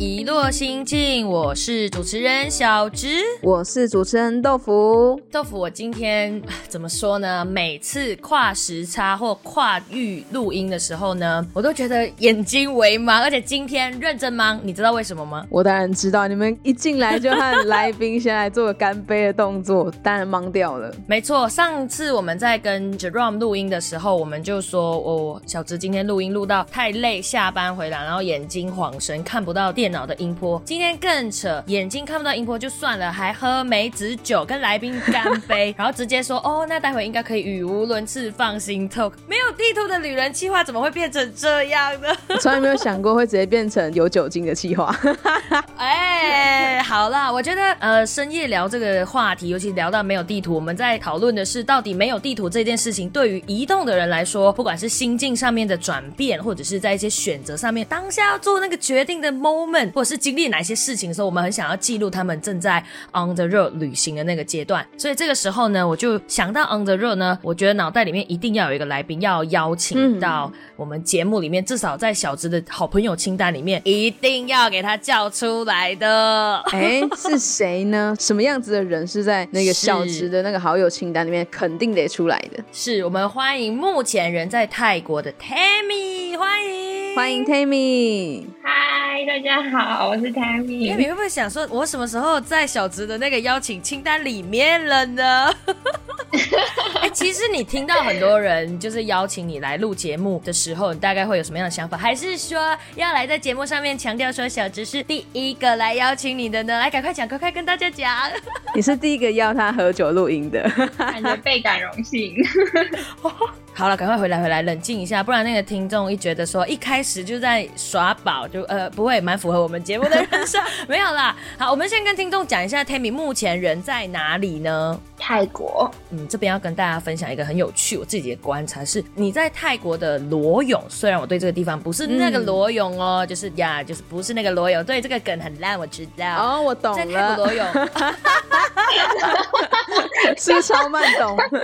收听《遗落心境》，我是主持人小植。我是主持人豆腐。豆腐，我今天啊怎么说呢？每次跨时差或跨域录音的时候呢，我都觉得眼睛为盲，而且今天认真盲，你知道为什么吗？我当然知道，你们一进来就和来宾先来做个干杯的动作，当然忙掉了。没错，上次我们在跟 Jerome 录音的时候，我们就说，哦，小植今天录音录到太累，下班回来，然后眼睛晃神，看不到电脑的音波。今天更扯，眼睛看不到音波就算了，还喝梅子酒跟来宾干杯，然后直接说，哦，那待会应该可以语无伦次，放心 talk。没有地图的旅人计划怎么会变成这样呢？我从来没有想过会直接变成有酒精的气话。哎，好啦，我觉得呃，深夜聊这个话题，尤其聊到没有地图，我们在讨论的是到底没有地图这件事情，对于移动的人来说，不管是心境上面的转变，或者是在一些选择上面，当下要做那个决定的 moment，或者是经历哪些事情的时候，我们很想要记录他们正在 on the road 旅行的那个阶段。所以这个时候呢，我就想到 on the road 呢，我觉得脑袋里面一定要有一个来宾，要邀请到我们节目里面，至少在小直的好朋友清单里面，一定要给他叫出来的。哎，是谁呢？什么样子的人是在那个小直的那个好友清单里面肯定得出来的？是我们欢迎目前人在泰国的 Tammy，欢迎欢迎 Tammy。嗨，大家好，我是 Tammy。Tammy 会不会想说，我什么时候在小植的那个邀请清单里面了呢？哎、其实你听到很多人就是邀请你来录节目的时候，你大概会有什么样的想法？还是说要来在节目上面强调说小植是第一个来邀请你的呢？来，赶快讲，赶快跟大家讲。你是第一个邀他喝酒录音的。感觉倍感荣幸。好了，赶快回来，回来，冷静一下，不然那个听众一觉得说一开始就在耍宝，就呃不会蛮符合我们节目的人设，没有啦。好，我们先跟听众讲一下 Tammy 目前人在哪里呢？泰国，嗯，这边要跟大家分享一个很有趣我自己的观察是，你在泰国的裸泳，虽然我对这个地方不是那个裸泳哦，就是呀，就是不是那个裸泳，对这个梗很烂，我知道。哦，我懂 在泰了国，裸泳，是超慢懂。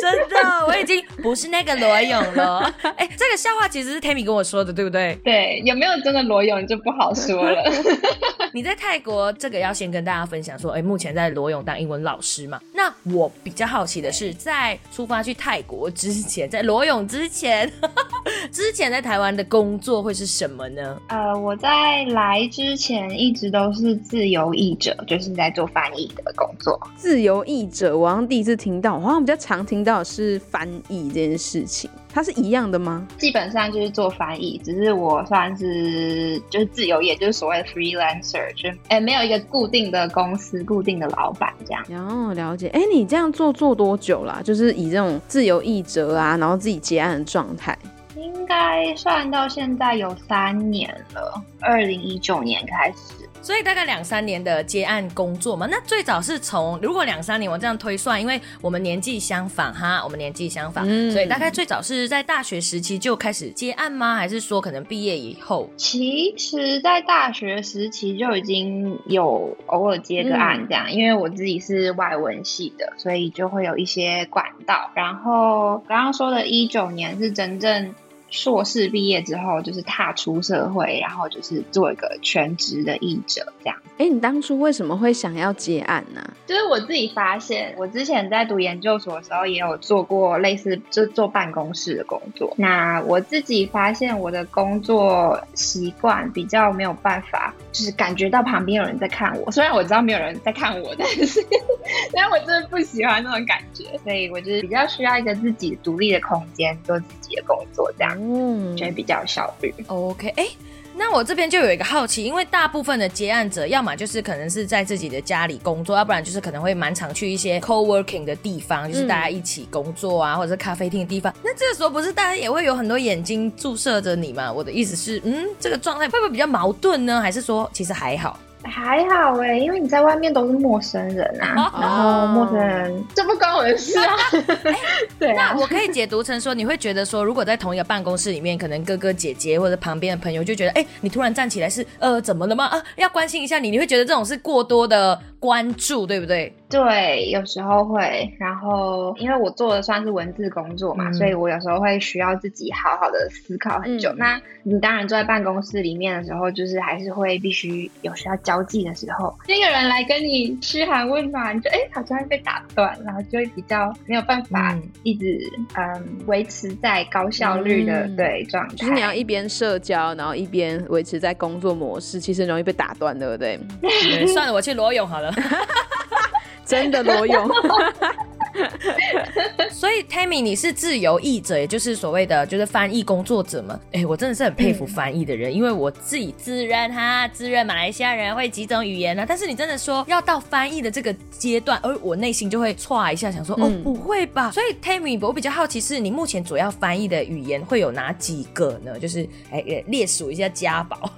真的，我已经不是那个罗勇了。哎、这个笑话其实是 Tammy 跟我说的，对不对？对，有没有真的裸泳就不好说了。你在泰国这个要先跟大家分享说，哎，目前在罗勇当英文老师嘛。那我比较好奇的是，在出发去泰国之前，在罗勇之前，之前在台湾的工作会是什么呢？呃，我在来之前一直都是自由译者，就是在做翻译的工作。自由译者，我好像第一次听到，我好像比较常听到的是翻译这件事情，它是一样的吗？基本上就是做翻译，只是我算是就是自由业，就是所谓的 freelancer，就哎没有一个固定的公司、固定的老板这样。哦，了解。哎，你这样做做多久啦？就是以这种自由译者啊，然后自己结案的状态。应该算到现在有三年了，二零一九年开始。所以大概两三年的接案工作嘛。那最早是从如果两三年我这样推算，因为我们年纪相仿哈，我们年纪相仿，嗯所以大概最早是在大学时期就开始接案吗？还是说可能毕业以后？其实，在大学时期就已经有偶尔接个案这样，因为我自己是外文系的，所以就会有一些管道。然后刚刚说的一九年是真正硕士毕业之后，就是踏出社会，然后就是做一个全职的译者这样。哎，你当初为什么会想要结案呢、就是我自己发现，我之前在读研究所的时候也有做过类似就做办公室的工作。那我自己发现我的工作习惯比较没有办法，就是感觉到旁边有人在看我。虽然我知道没有人在看我，但是 但是我真的不喜欢那种感觉，所以我就是比较需要一个自己独立的空间，做自己的工作，这样嗯就会比较有效率。OK，哎、那我这边就有一个好奇，因为大部分的接案者，要么就是可能是在自己的家里工作，要不然就是可能会蛮常去一些 co-working 的地方，就是大家一起工作啊，或者是咖啡厅的地方。那这个时候不是大家也会有很多眼睛注射着你吗？我的意思是，嗯，这个状态会不会比较矛盾呢？还是说其实还好？还好哎，因为你在外面都是陌生人啊，然后陌生人这不关我的事啊。对啊，那我可以解读成说，你会觉得说，如果在同一个办公室里面，可能哥哥姐姐或者旁边的朋友就觉得，哎，你突然站起来是呃怎么了吗？啊，要关心一下你，你会觉得这种是过多的关注，对不对？对，有时候会。然后因为我做的算是文字工作嘛，所以我有时候会需要自己好好的思考很久。那你当然坐在办公室里面的时候，就是还是会必须有需要交际的时候，那个人来跟你嘘寒问暖，就哎好像会被打断，然后就会比较没有办法一直嗯维持在高效率的对状态。就是你要一边社交，然后一边维持在工作模式，其实容易被打断，对不对？算了，我去裸泳好了。真的裸泳。所以，Tammy，你是自由译者，也就是所谓的就是翻译工作者嘛？哎，我真的是很佩服翻译的人，因为我自己自认哈，自认马来西亚人会几种语言呢。但是你真的说要到翻译的这个阶段，而我内心就会歘一下，想说哦，不会吧？所以，Tammy，我比较好奇是你目前主要翻译的语言会有哪几个呢？就是哎，列数一下家宝。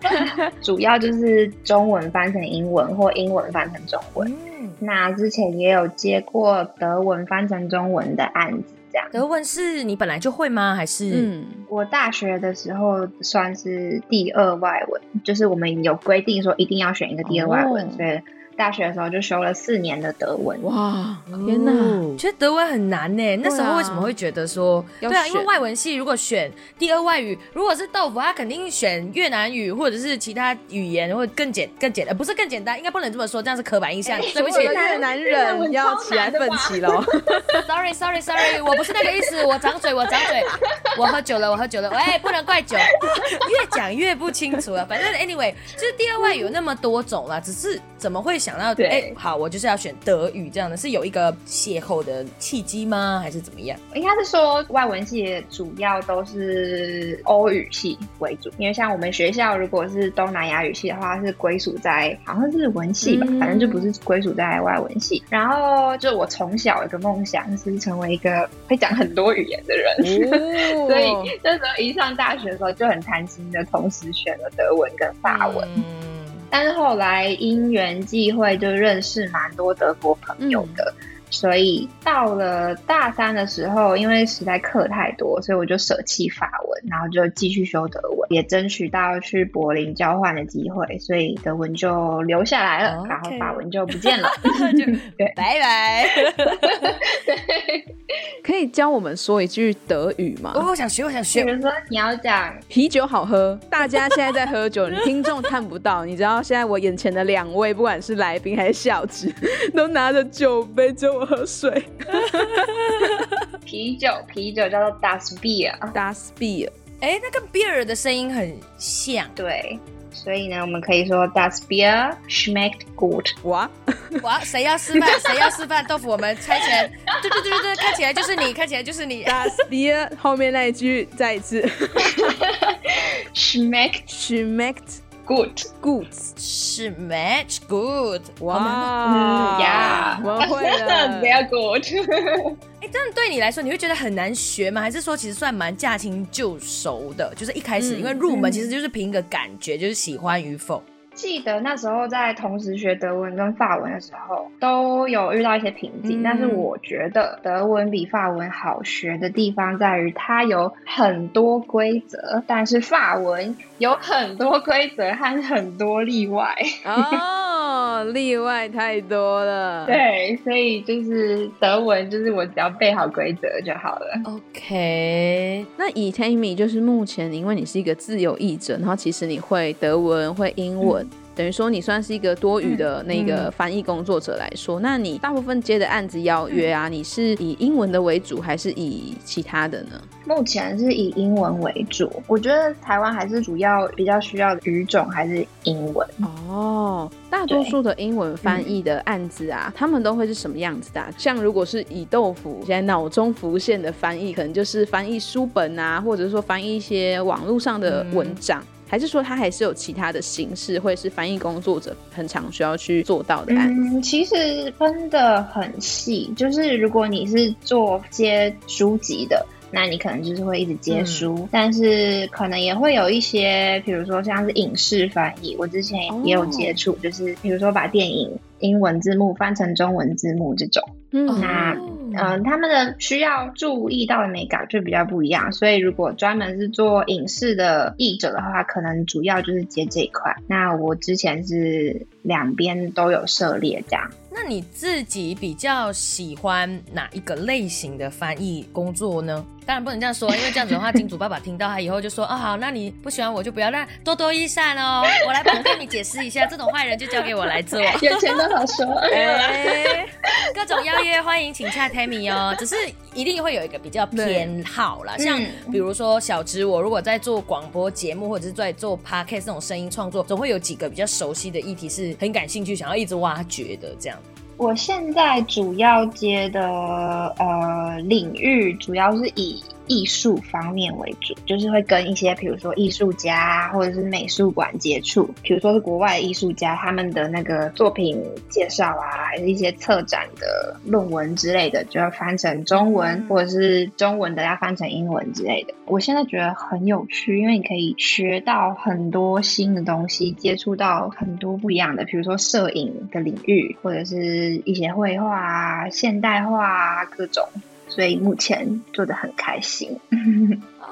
主要就是中文翻成英文，或英文翻成中文。那之前也有接过德文翻成中文的案子，这样。德文是你本来就会吗？还是？嗯，我大学的时候算是第二外文，就是我们有规定说一定要选一个第二外文，所以。大学的时候就修了四年的德文，哇，天哪！觉得德文很难呢。那时候为什么会觉得说，对啊，因为外文系如果选第二外语，如果是豆腐，他肯定选越南语或者是其他语言，会更简更简，呃，不是更简单，应该不能这么说，这样是刻板印象。对不起，越南人要起来奋起喽。Sorry，Sorry，Sorry，我不是那个意思，我长嘴，我长嘴，我喝酒了，我喝酒了，喂，不能怪酒，越讲越不清楚了。反正 anyway，就是第二外语有那么多种了，只是怎么会想？想到哎，好，我就是要选德语这样的，是有一个邂逅的契机吗？还是怎么样？应该是说外文系主要都是欧语系为主，因为像我们学校如果是东南亚语系的话，是归属在好像是文系吧，反正就不是归属在外文系。然后就我从小有个梦想是成为一个会讲很多语言的人，所以那时候一上大学的时候就很贪心的同时选了德文跟法文。但是后来因缘际会，就认识蛮多德国朋友的，所以到了大三的时候，因为实在课太多，所以我就舍弃法文，然后就继续修德文，也争取到去柏林交换的机会，所以德文就留下来了，然后法文就不见了 对，拜拜。可以教我们说一句德语吗？我想学，我想学。比如说，你要讲啤酒好喝，大家现在在喝酒，你听众看不到。你知道现在我眼前的两位，不管是来宾还是小直，都拿着酒杯叫我喝水。啤酒，啤酒叫做 Das Bier，Das Bier。哎，那个 beer 的声音很像。对。所以呢，我们可以说 Das Bier schmeckt gut。哇哇，谁要示范？谁要示范？豆腐，我们猜拳。对对对对对，看起来就是你，看起来就是你。Das Bier 后面那一句再一次。schmeckt schmeckt good good schmeckt good。哇呀，我会了，very good。哎，这样对你来说，你会觉得很难学吗？还是说其实算蛮驾轻就熟的？就是一开始因为入门，其实就是凭一个感觉，就是喜欢与否。记得那时候在同时学德文跟法文的时候，都有遇到一些瓶颈。但是我觉得德文比法文好学的地方在于它有很多规则，但是法文有很多规则和很多例外。哦，例外太多了。对，所以就是德文，就是我只要背好规则就好了。OK，那以 Tammy 就是目前，因为你是一个自由译者，然后其实你会德文，会英文。等于说你算是一个多余的那个翻译工作者来说，那你大部分接的案子邀约啊，你是以英文的为主，还是以其他的呢？目前是以英文为主。我觉得台湾还是主要比较需要的语种还是英文。哦，大多数的英文翻译的案子啊，他们都会是什么样子的？像如果是以豆腐现在脑中浮现的翻译，可能就是翻译书本啊，或者是说翻译一些网络上的文章。还是说，他还是有其他的形式，或者是翻译工作者很常需要去做到的？嗯，其实分的很细，就是如果你是做接书籍的。那你可能就是会一直接书，但是可能也会有一些，比如说像是影视翻译，我之前也有接触，就是比如说把电影英文字幕翻成中文字幕这种。嗯，那嗯，他们的需要注意到的美感就比较不一样，所以如果专门是做影视的译者的话，可能主要就是接这一块。那我之前是两边都有涉猎这样。那你自己比较喜欢哪一个类型的翻译工作呢？当然不能这样说，因为这样子的话，金主爸爸听到他以后就说：“啊，好，那你不喜欢我就不要。”那多多益善哦，我来帮你解释一下，这种坏人就交给我来做。有钱都好说。各种邀约欢迎请洽 Tammy 哦，只是一定会有一个比较偏好啦，像比如说小芝，我如果在做广播节目或者是在做 podcast 这种声音创作，总会有几个比较熟悉的议题是很感兴趣，想要一直挖掘的这样。我现在主要接的呃领域，主要是以。艺术方面为主，就是会跟一些，比如说艺术家或者是美术馆接触，比如说是国外的艺术家，他们的那个作品介绍啊，还是一些策展的论文之类的，就要翻成中文，或者是中文的要翻成英文之类的。我现在觉得很有趣，因为你可以学到很多新的东西，接触到很多不一样的，比如说摄影的领域，或者是一些绘画啊、现代化啊各种。所以目前做的很开心 哦，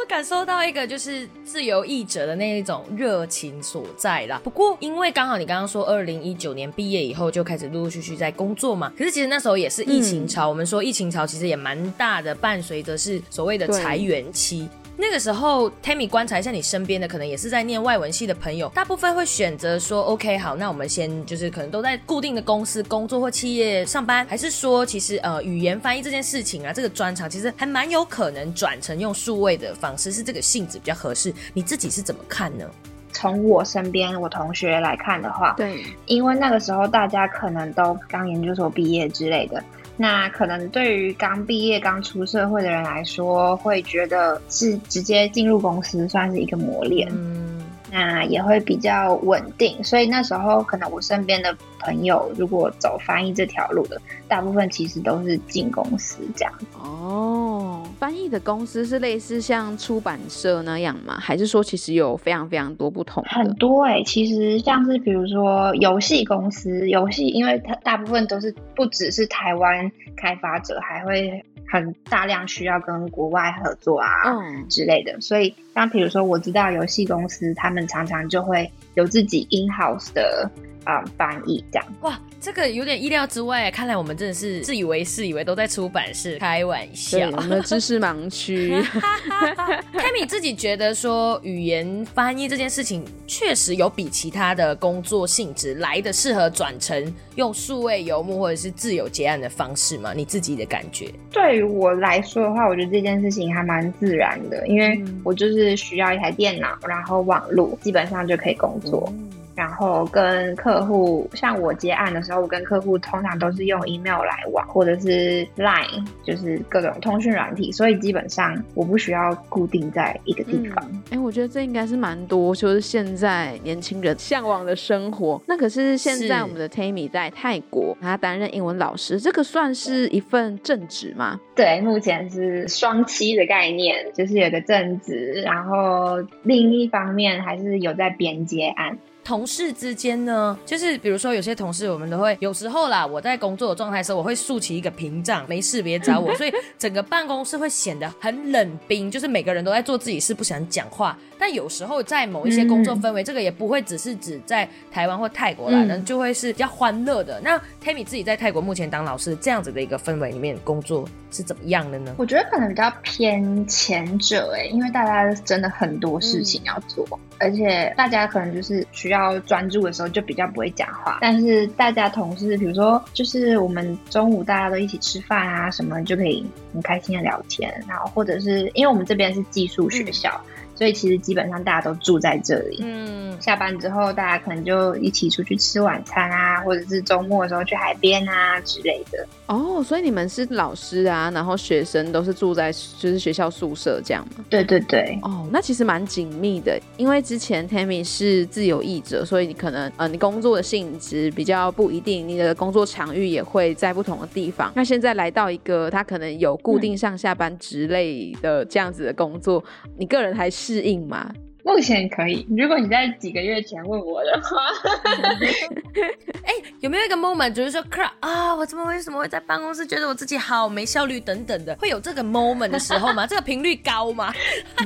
我感受到一个就是自由译者的那一种热情所在啦。不过因为刚好你刚刚说二零一九年毕业以后就开始陆陆续续在工作嘛，可是其实那时候也是疫情潮，我们说疫情潮其实也蛮大的，伴随着是所谓的裁员期。那个时候，Tammy 观察一下你身边的，可能也是在念外文系的朋友，大部分会选择说，OK，好，那我们先就是可能都在固定的公司工作或企业上班，还是说，其实呃，语言翻译这件事情啊，这个专长其实还蛮有可能转成用数位的方式，是这个性质比较合适。你自己是怎么看呢？从我身边我同学来看的话，对，因为那个时候大家可能都刚研究所毕业之类的。那可能对于刚毕业、刚出社会的人来说，会觉得是直接进入公司算是一个磨练。嗯那也会比较稳定，所以那时候可能我身边的朋友如果走翻译这条路的，大部分其实都是进公司这样。哦，翻译的公司是类似像出版社那样吗？还是说其实有非常非常多不同？很多哎，其实像是比如说游戏公司，游戏因为它大部分都是不只是台湾开发者，还会。很大量需要跟国外合作啊嗯之类的，所以像比如说我知道游戏公司，他们常常就会有自己 in house 的啊翻译这样。哇，这个有点意料之外，看来我们真的是自以为是，以为都在出版社开玩笑，我们的知识盲区。Kami 自己觉得说，语言翻译这件事情确实有比其他的工作性质来的适合转成用数位游牧或者是自由结案的方式吗？你自己的感觉？对于我来说的话，我觉得这件事情还蛮自然的，因为我就是需要一台电脑，然后网络，基本上就可以工作。然后跟客户，像我接案的时候，我跟客户通常都是用 email 来往，或者是 line，就是各种通讯软体，所以基本上我不需要固定在一个地方。哎，我觉得这应该是蛮多，就是现在年轻人向往的生活。那可是现在我们的 Tammy 在泰国，他担任英文老师，这个算是一份正职吗？对，目前是双期的概念，就是有个正职，然后另一方面还是有在边接案。同事之间呢，就是比如说有些同事，我们都会有时候啦，我在工作的状态时候，我会竖起一个屏障，没事别找我，所以整个办公室会显得很冷冰，就是每个人都在做自己事，不想讲话。但有时候在某一些工作氛围，这个也不会只是指在台湾或泰国啦，那就会是比较欢乐的。那 Tammy 自己在泰国目前当老师，这样子的一个氛围里面工作是怎么样的呢？我觉得可能比较偏前者哎，因为大家真的很多事情要做，而且大家可能就是需要专注的时候就比较不会讲话。但是大家同事，比如说就是我们中午大家都一起吃饭啊什么，就可以很开心的聊天，然后或者是因为我们这边是寄宿学校。所以其实基本上大家都住在这里。嗯，下班之后大家可能就一起出去吃晚餐啊，啊，或者是周末的时候去海边啊之类的。哦，所以你们是老师啊，然后学生都是住在就是学校宿舍这样吗？对对对。哦，那其实蛮紧密的，因为之前 Tammy 是自由译者，所以你可能呃你工作的性质比较不一定，你的工作场域也会在不同的地方。那现在来到一个他可能有固定上下班之类的这样子的工作，你个人还适应吗？目前可以。如果你在几个月前问我的话，哎，有没有一个 moment，就是说啊，我怎么为什么会在办公室觉得我自己好没效率等等的，会有这个 moment 的时候吗？这个频率高吗？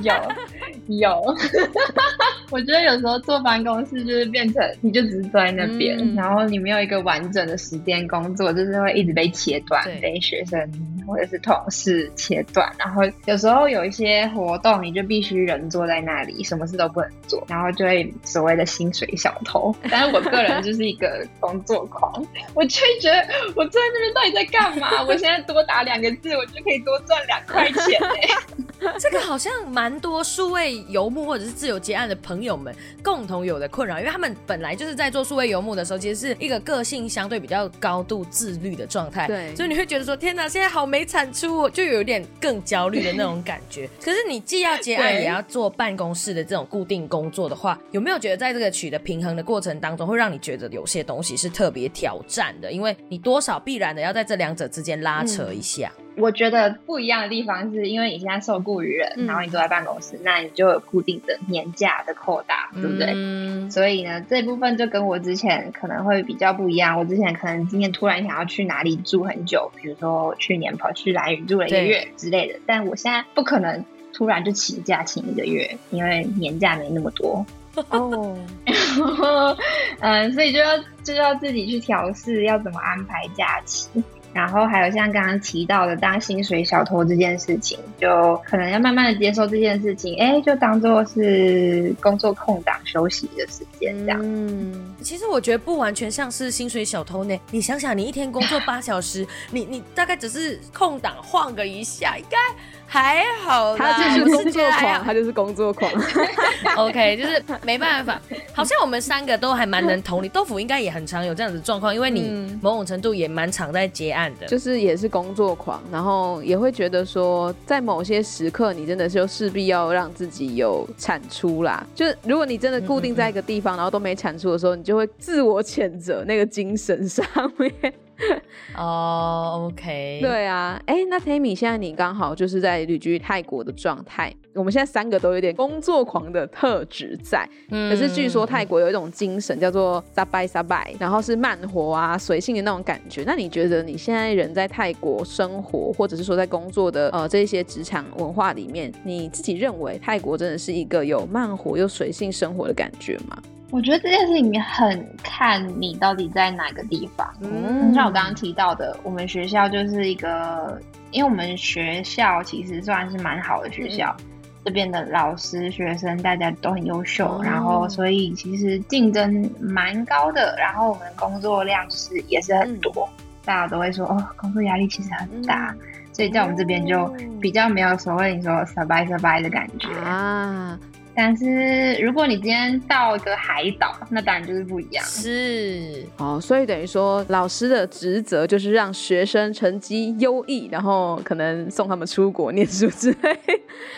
有，有。我觉得有时候坐办公室就是变成，你就只是坐在那边，然后你没有一个完整的时间工作，就是会一直被切断，被学生或者是同事切断。然后有时候有一些活动，你就必须人坐在那里，什么。事都不能做，然后就会所谓的薪水小偷。但是我个人就是一个工作狂，我就觉得我坐在那边到底在干嘛？我现在多打两个字，我就可以多赚两块钱 这个好像蛮多数位游牧或者是自由结案的朋友们共同有的困扰，因为他们本来就是在做数位游牧的时候，其实是一个个性相对比较高度自律的状态。对，所以你会觉得说，天哪，现在好没产出，就有点更焦虑的那种感觉。可是你既要结案，也要做办公室的这种固定工作的话，有没有觉得在这个取得平衡的过程当中，会让你觉得有些东西是特别挑战的？因为你多少必然的要在这两者之间拉扯一下。我觉得不一样的地方是因为你现在受雇于人，然后你坐在办公室，那你就有固定的年假的扣打，对不对？所以呢，这部分就跟我之前可能会比较不一样。我之前可能今天突然想要去哪里住很久，比如说去年跑去兰屿住了一个月之类的，但我现在不可能突然就请假请一个月，因为年假没那么多哦。嗯，所以就要就要自己去调试，要怎么安排假期。然后还有像刚刚提到的当薪水小偷这件事情，就可能要慢慢的接受这件事情，哎，就当做是工作空档休息的时间这样。嗯，其实我觉得不完全像是薪水小偷呢。你想想，你一天工作八小时，你你大概只是空档晃个一下，应该。还好，他就是工作狂，他就是工作狂。OK，就是没办法。好像我们三个都还蛮能同理，豆腐应该也很常有这样子状况，因为你某种程度也蛮常在结案的，就是也是工作狂，然后也会觉得说，在某些时刻，你真的就势必要让自己有产出啦。就是如果你真的固定在一个地方，然后都没产出的时候，你就会自我谴责那个精神上面。哦，OK，对啊，哎，那 Tammy，现在你刚好就是在旅居泰国的状态。我们现在三个都有点工作狂的特质在，嗯可是据说泰国有一种精神叫做 “sabai sabai”，然后是慢活啊、随性的那种感觉。那你觉得你现在人在泰国生活，或者是说在工作的呃这些职场文化里面，你自己认为泰国真的是一个有慢活又随性生活的感觉吗？我觉得这件事情很看你到底在哪个地方。嗯，像我刚刚提到的，我们学校就是一个，因为我们学校其实算是蛮好的学校，这边的老师、学生大家都很优秀，然后所以其实竞争蛮高的，然后我们工作量是也是很多，大家都会说哦，工作压力其实很大，所以在我们这边就比较没有所谓你说 survive survive 的感觉。啊。但是如果你今天到一个海岛，那当然就是不一样。是哦，所以等于说老师的职责就是让学生成绩优异，然后可能送他们出国念书之类。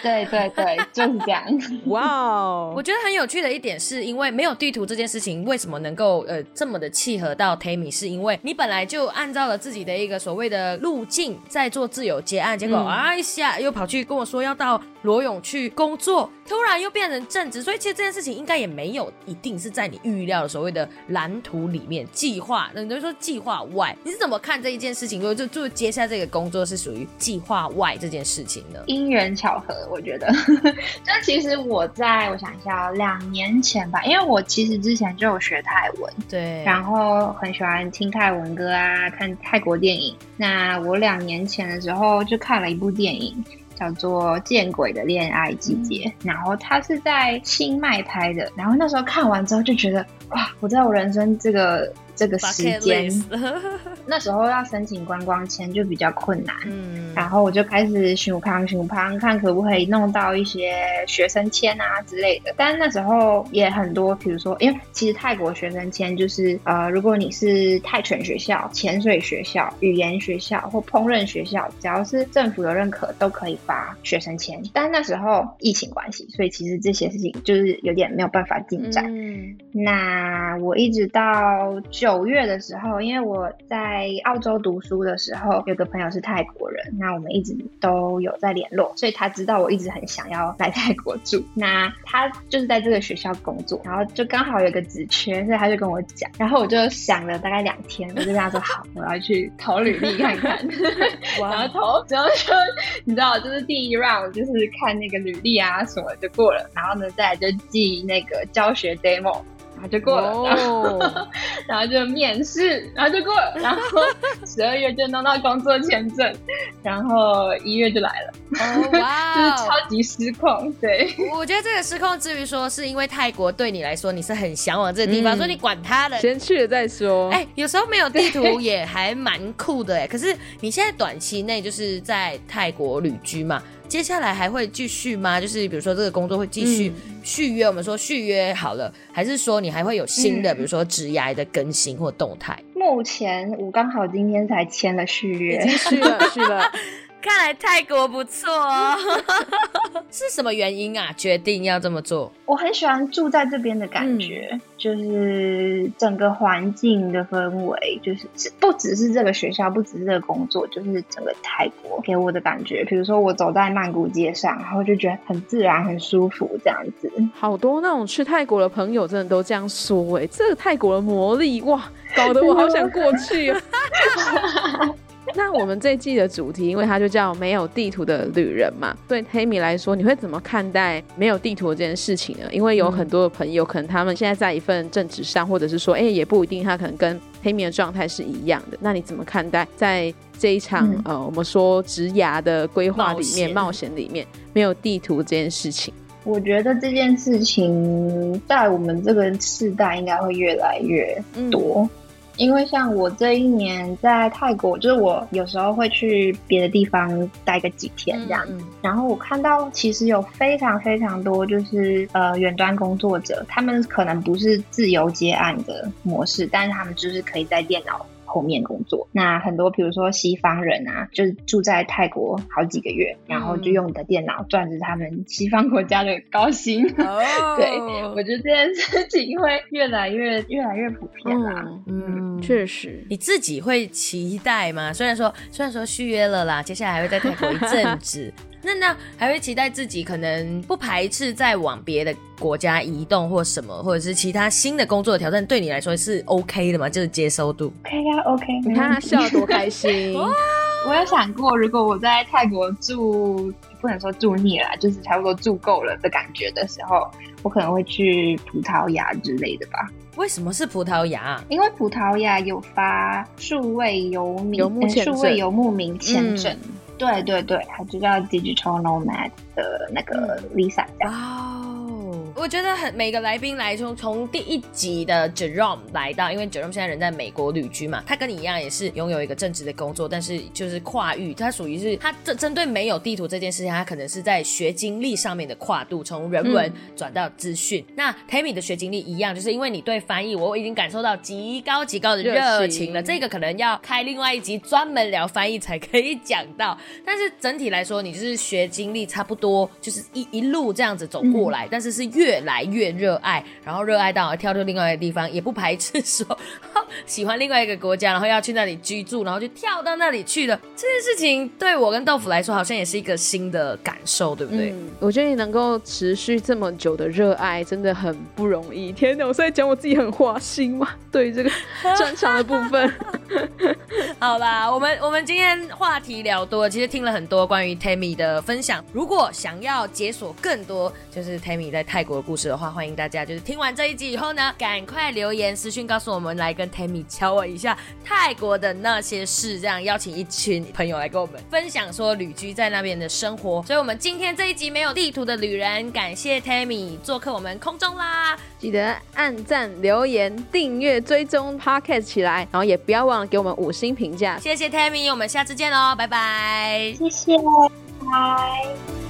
对对对，就是这样。哇哦，我觉得很有趣的一点是因为没有地图这件事情，为什么能够呃这么的契合到 Tammy？是因为你本来就按照了自己的一个所谓的路径在做自由结案，结果啊一下又跑去跟我说要到罗永去工作，突然又变。变成正职，所以其实这件事情应该也没有一定是在你预料的所谓的蓝图里面计划，那你就说计划外，你是怎么看这一件事情？如果就就接下这个工作是属于计划外这件事情呢？因缘巧合，我觉得。就其实我在我想一下，两年前吧，因为我其实之前就有学泰文，对，然后很喜欢听泰文歌啊，看泰国电影。那我两年前的时候就看了一部电影。叫做《见鬼的恋爱季节》，然后它是在清迈拍的。然后那时候看完之后就觉得，哇！我在我人生这个这个时间 那时候要申请观光签就比较困难。嗯，然后我就开始寻康寻康，看可不可以弄到一些学生签啊之类的。但那时候也很多，比如说，因为其实泰国学生签就是呃，如果你是泰拳学校、潜水学校、语言学校或烹饪学校，只要是政府有认可，都可以发学生签。但那时候疫情关系，所以其实这些事情就是有点没有办法进展。嗯，那我一直到九月的时候，因为我在澳洲读书的时候，有个朋友是泰国人，那我们一直都有在联络，所以他知道我一直很想要来泰国住。那他就是在这个学校工作，然后就刚好有个职缺，所以他就跟我讲，然后我就想了大概两天，我就跟他说好，我要去投履历看看。然后投，然后就你知道，就是第一 round 就是看那个履历啊什么就过了，然后呢再来就寄那个教学 demo。然后就过了，然后哦，然后就面试，然后就过了，然后十二月就弄到工作签证，然后一月就来了，哦 就是超级失控，对。我觉得这个失控至于说，是因为泰国对你来说你是很向往这个地方，嗯所以你管它的。先去了再说。哎、有时候没有地图也还蛮酷的哎。可是你现在短期内就是在泰国旅居嘛，接下来还会继续吗？就是比如说这个工作会继续嗯续约，我们说续约好了，还是说你还会有新的，嗯比如说职涯的更新或动态？目前我刚好今天才签了续约，已经续了续了，看来泰国不错哦。是什么原因啊？决定要这么做？我很喜欢住在这边的感觉，就是整个环境的氛围，就是是不只是这个学校，不只是这个工作，就是整个泰国给我的感觉。比如说我走在曼谷街上，然后就觉得很自然、很舒服这样子。好多那种去泰国的朋友真的都这样说哎、这个泰国的魔力哇，搞得我好想过去哦。那我们这一季的主题，因为它就叫没有地图的旅人嘛，对 Tammy 来说，你会怎么看待没有地图这件事情呢？因为有很多的朋友，可能他们现在在一份正职上，或者是说，哎、也不一定，他可能跟 Tammy 的状态是一样的。那你怎么看待在这一场、嗯呃，我们说职涯的规划里面、冒险里面，没有地图这件事情？我觉得这件事情在我们这个世代应该会越来越嗯多。因为像我这一年在泰国，就是我有时候会去别的地方待个几天这样，嗯然后我看到其实有非常非常多就是呃远端工作者，他们可能不是自由接案的模式，但是他们就是可以在电脑。后面工作，那很多比如说西方人啊，就是住在泰国好几个月，然后就用你的电脑赚着他们西方国家的高薪。哦对，我觉得这件事情会越来越越来越普遍啦。嗯，嗯确实，你自己会期待吗？虽然说虽然说续约了啦，接下来还会在泰国一阵子，那那还会期待自己可能不排斥再往别的国家移动或什么，或者是其他新的工作的挑战，对你来说是 OK 的吗？就是接收度。OK 啊，OK。你看他笑得多开心。我有想过，如果我在泰国住，不能说住腻了啦，就是差不多住够了的感觉的时候，我可能会去葡萄牙之类的吧。为什么是葡萄牙啊？因为葡萄牙有发数位游民、数位游牧民签证，嗯对对对，它就叫 Digital Nomad 的那个 Lisa！我觉得很每个来宾来从从第一集的 Jerome 来到，因为 Jerome 现在人在美国旅居嘛，他跟你一样也是拥有一个正职的工作，但是就是跨域，他属于是他针针对没有地图这件事情，他可能是在学经历上面的跨度，从人文转到资讯。那 Tammy 的学经历一样，就是因为你对翻译，我已经感受到极高极高的热热情了，这个可能要开另外一集专门聊翻译才可以讲到。但是整体来说，你就是学经历差不多，就是一一路这样子走过来，但是是越越来越热爱，然后热爱到跳到另外一个地方，也不排斥说喜欢另外一个国家，然后要去那里居住，然后就跳到那里去了。这件事情对我跟豆腐来说，好像也是一个新的感受，对不对？我觉得你能够持续这么久的热爱，真的很不容易。天哪，我是在讲我自己很花心吗？对这个 专长的部分，好啦，我们我们今天话题聊多了，其实听了很多关于 Tammy 的分享。如果想要解锁更多就是 Tammy 在泰国的故事的话，欢迎大家就是听完这一集以后呢，赶快留言私讯告诉我们，来跟 Tammy 敲我一下泰国的那些事，这样邀请一群朋友来跟我们分享说旅居在那边的生活。所以，我们今天这一集没有地图的旅人，感谢 Tammy 做客我们空中啦！记得按赞、留言、订阅、追踪 Podcast 起来，然后也不要忘忘了给我们五星评价。谢谢 Tammy，我们下次见喽，拜拜！谢谢，拜。